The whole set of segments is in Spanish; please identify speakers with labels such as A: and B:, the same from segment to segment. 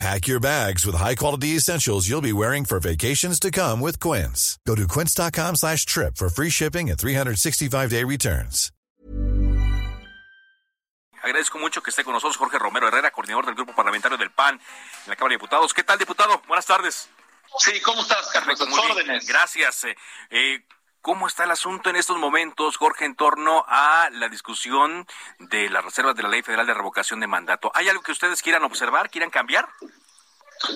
A: Pack your bags with high-quality essentials you'll be wearing for vacations to come with Quince. Go to quince.com slash trip for free shipping and 365-day returns.
B: Agradezco mucho que esté con nosotros Jorge Romero Herrera, coordinador del Grupo Parlamentario del PAN en la Cámara de Diputados. ¿Qué tal, diputado? Buenas tardes.
C: Sí, ¿cómo estás, Carlos?
B: Muy bien.
C: órdenes.
B: Gracias. Eh, eh, ¿Cómo está el asunto en estos momentos, Jorge, en torno a la discusión de las reservas de la Ley Federal de Revocación de Mandato? ¿Hay algo que ustedes quieran observar, quieran cambiar?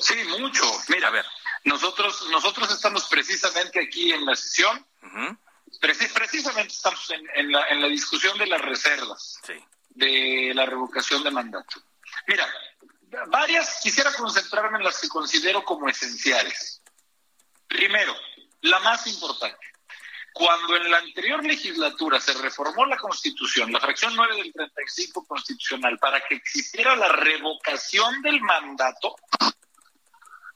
C: Sí, mucho. Mira,
B: A ver.
C: nosotros, nosotros estamos precisamente aquí en la sesión, precisamente estamos en, en la, en la discusión de las reservas
B: Sí.
C: de la revocación de mandato. Mira, varias quisiera concentrarme en las que considero como esenciales. Primero, la más importante. Cuando en la anterior legislatura se reformó la Constitución, la fracción 9 del 35 constitucional, para que existiera la revocación del mandato,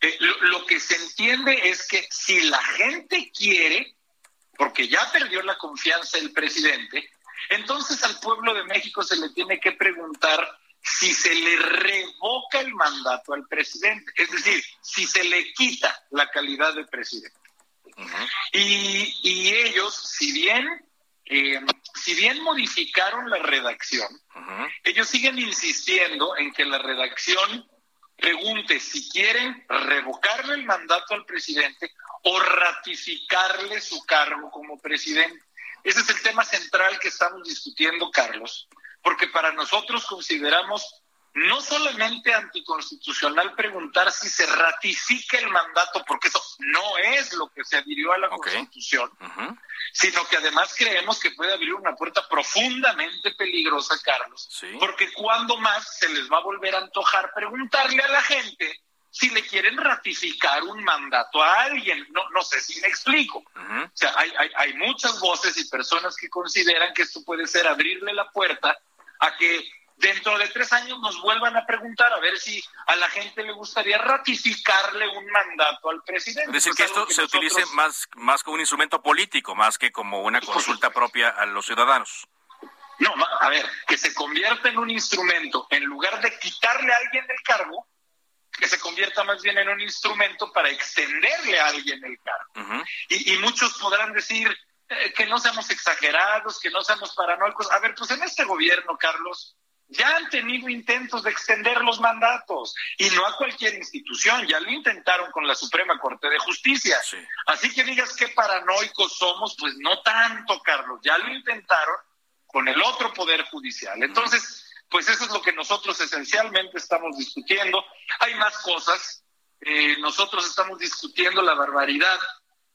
C: eh, lo, lo que se entiende es que si la gente quiere, porque ya perdió la confianza el presidente, entonces al pueblo de México se le tiene que preguntar si se le revoca el mandato al presidente, es decir, si se le quita la calidad de presidente. Y, y ellos, si bien, eh, si bien modificaron la redacción, ellos siguen insistiendo en que la redacción pregunte si quieren revocarle el mandato al presidente o ratificarle su cargo como presidente. Ese es el tema central que estamos discutiendo, Carlos, porque para nosotros consideramos no solamente anticonstitucional preguntar si se ratifica el mandato, porque eso no es lo que se adhirió a la. Constitución, sino que además creemos que puede abrir una puerta profundamente peligrosa, Carlos,
B: Sí.
C: porque cuando más se les va a volver a antojar preguntarle a la gente si le quieren ratificar un mandato a alguien. No, no sé si me explico. O sea, hay, hay, hay muchas voces y personas que consideran que esto puede ser abrirle la puerta a que dentro de tres años nos vuelvan a preguntar a ver si a la gente le gustaría ratificarle un mandato al presidente.
B: Es decir,
C: Eso
B: que esto se
C: nosotros-
B: utilice más, más como un instrumento político, más que como una consulta propia a los ciudadanos.
C: No, a ver, que se convierta en un instrumento, en lugar de quitarle a alguien el cargo, que se convierta más bien en un instrumento para extenderle a alguien el cargo. Y, y muchos podrán decir eh, que no seamos exagerados, que no seamos paranoicos. A ver, pues en este gobierno, Carlos, ya han tenido intentos de extender los mandatos y no a cualquier institución, ya lo intentaron con la Suprema Corte de Justicia.
B: Sí.
C: Así que digas qué paranoicos somos, pues no tanto, Carlos, ya lo intentaron con el otro poder judicial. Entonces, pues eso es lo que nosotros esencialmente estamos discutiendo. Hay más cosas. Eh, nosotros estamos discutiendo la barbaridad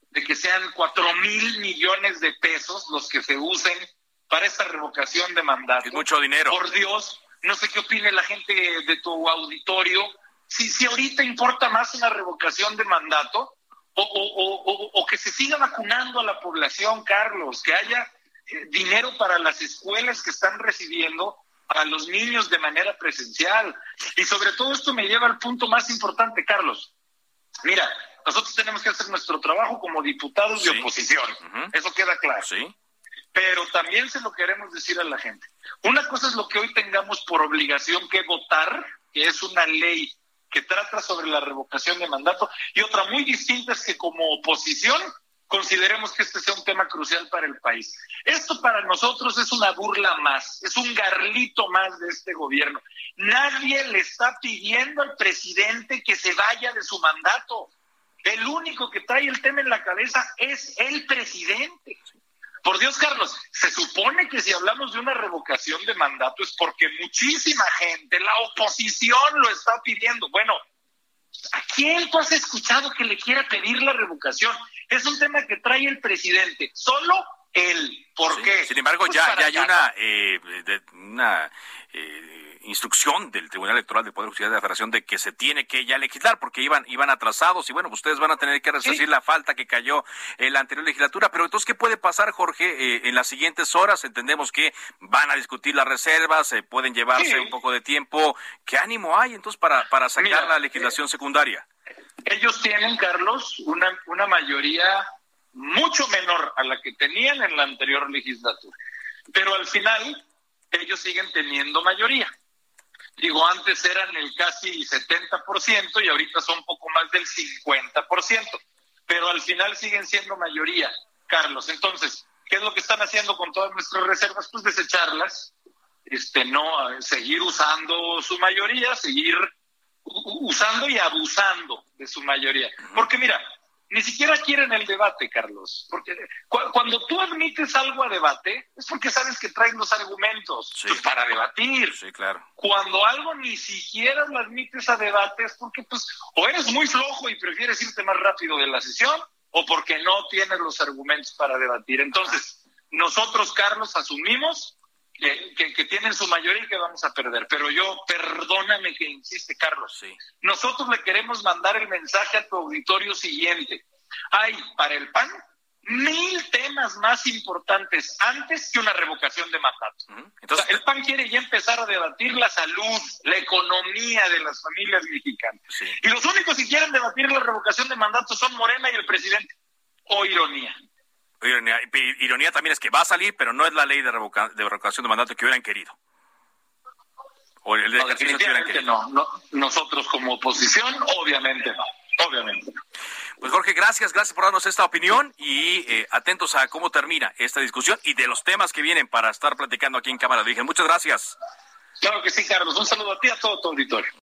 C: de que sean cuatro mil millones de pesos los que se usen para esta revocación de mandato.
B: Es mucho dinero.
C: Por Dios, no sé qué opine la gente de tu auditorio. Si, si ahorita importa más una revocación de mandato o, o- o- o- que se siga vacunando a la población, Carlos, que haya eh, dinero para las escuelas que están recibiendo a los niños de manera presencial. Y sobre todo esto me lleva al punto más importante, Carlos. Mira, nosotros tenemos que hacer nuestro trabajo como diputados
B: Sí.
C: de oposición.
B: Ujú.
C: Eso queda claro
B: Sí.
C: Pero también se lo queremos decir a la gente. Una cosa es lo que hoy tengamos por obligación que votar, que es una ley que trata sobre la revocación de mandato, y otra muy distinta es que como oposición consideremos que este sea un tema crucial para el país. Esto para nosotros es una burla más, es un garlito más de este gobierno. Nadie le está pidiendo al presidente que se vaya de su mandato. El único que trae el tema en la cabeza es el presidente. Por Dios, Carlos, se supone que si hablamos de una revocación de mandato es porque muchísima gente, la oposición lo está pidiendo. Bueno, ¿a quién tú has escuchado que le quiera pedir la revocación? Es un tema que trae el presidente, solo él. ¿Por
B: Sí.
C: qué?
B: Sin embargo,
C: Pues
B: ya, hay
C: ganar.
B: una, eh, de- una eh, instrucción del Tribunal Electoral del Poder Judicial de la Federación de que se tiene que ya legislar porque iban iban atrasados y bueno, ustedes van a tener que resarcir la falta que cayó en la anterior legislatura. Pero entonces, ¿qué puede pasar, Jorge, eh, en las siguientes horas? Entendemos que van a discutir las reservas, se pueden llevarse un poco de tiempo. ¿Qué ánimo hay entonces para, para sacar la legislación secundaria?
C: Ellos tienen, Carlos, una, una mayoría mucho menor a la que tenían en la anterior legislatura. Pero al final, ellos siguen teniendo mayoría. Digo, antes eran el casi 70% y ahorita son un poco más del 50%, pero al final siguen siendo mayoría, Carlos. Entonces, ¿qué es lo que están haciendo con todas nuestras reservas? Pues desecharlas, este, no seguir usando su mayoría, seguir usando y abusando de su mayoría. Porque mira, ni siquiera quieren el debate, Carlos. Porque cuando tú admites algo a debate, es porque sabes que traes los argumentos pues, para debatir.
B: Sí, claro.
C: Cuando algo ni siquiera lo admites a debate, es porque pues, o eres muy flojo y prefieres irte más rápido de la sesión, o porque no tienes los argumentos para debatir. Entonces, nosotros, Carlos, asumimos que, tienen su mayoría y que vamos a perder. Pero yo, perdóname que insiste, Carlos.
B: Sí.
C: Nosotros le queremos mandar el mensaje a tu auditorio siguiente. Hay para el PAN mil temas más importantes antes que una revocación de mandato. Entonces, el PAN quiere ya empezar a debatir la salud, la economía de las familias mexicanas. Y los únicos que quieren debatir la revocación de mandato son Morena y el presidente. O ironía.
B: Ironía, ironía también es que va a salir, pero no es la ley de, revocación de mandato que hubieran querido.
C: O el de no, definitivamente no, no. Nosotros como oposición, obviamente no. Obviamente
B: Pues Jorge, gracias, gracias por darnos esta opinión y eh, atentos a cómo termina esta discusión y de los temas que vienen para estar platicando aquí en Cámara de Muchas gracias.
C: Claro que sí, Carlos. Un saludo a ti y a todo tu auditorio.